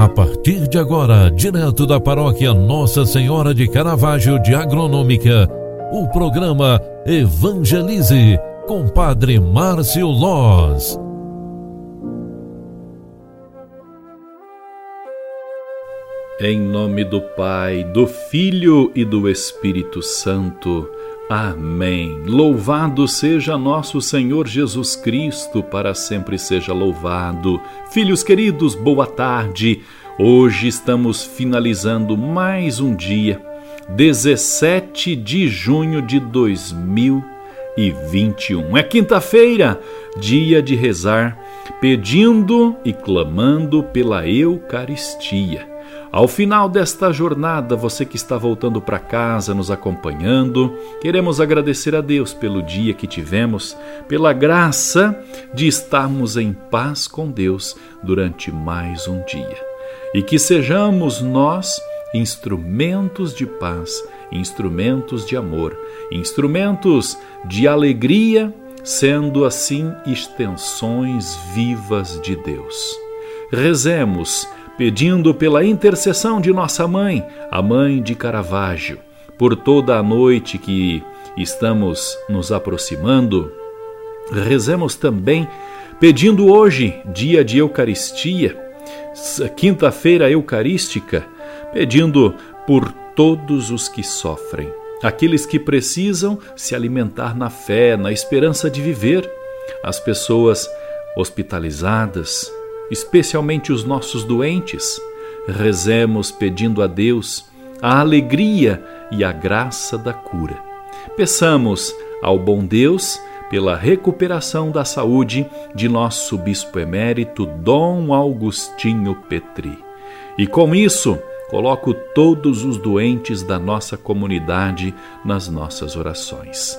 A partir de agora, direto da paróquia Nossa Senhora de Caravaggio de Agronômica, o programa Evangelize com Padre Márcio Loz. Em nome do Pai, do Filho e do Espírito Santo. Amém. Louvado seja nosso Senhor Jesus Cristo, para sempre seja louvado. Filhos queridos, boa tarde. Hoje estamos finalizando mais um dia, 17 de junho de 2021. É quinta-feira, dia de rezar, pedindo e clamando pela Eucaristia. Ao final desta jornada, você que está voltando para casa, nos acompanhando, queremos agradecer a Deus pelo dia que tivemos, pela graça de estarmos em paz com Deus durante mais um dia. E que sejamos nós instrumentos de paz, instrumentos de amor, instrumentos de alegria, sendo assim extensões vivas de Deus. Rezemos pedindo pela intercessão de nossa mãe, a mãe de Caravaggio, por toda a noite que estamos nos aproximando. Rezemos também pedindo hoje, dia de Eucaristia, quinta-feira eucarística, pedindo por todos os que sofrem, aqueles que precisam se alimentar na fé, na esperança de viver, as pessoas hospitalizadas, especialmente os nossos doentes, rezemos pedindo a Deus a alegria e a graça da cura. Peçamos ao bom Deus pela recuperação da saúde de nosso bispo emérito Dom Augustinho Petri. E com isso, coloco todos os doentes da nossa comunidade nas nossas orações.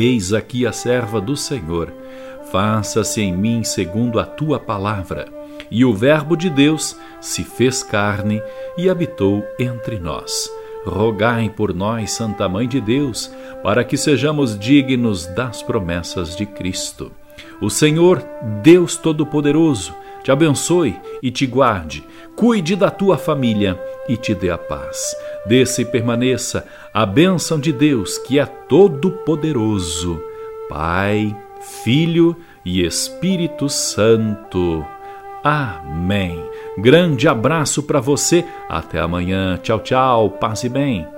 Eis aqui a serva do Senhor. Faça-se em mim segundo a tua palavra. E o Verbo de Deus se fez carne e habitou entre nós. Rogai por nós, Santa Mãe de Deus, para que sejamos dignos das promessas de Cristo. O Senhor, Deus Todo-Poderoso, te abençoe e te guarde, cuide da tua família e te dê a paz. Desça e permaneça a bênção de Deus, que é todo-poderoso, Pai, Filho e Espírito Santo. Amém. Grande abraço para você. Até amanhã. Tchau, tchau. Paz e bem.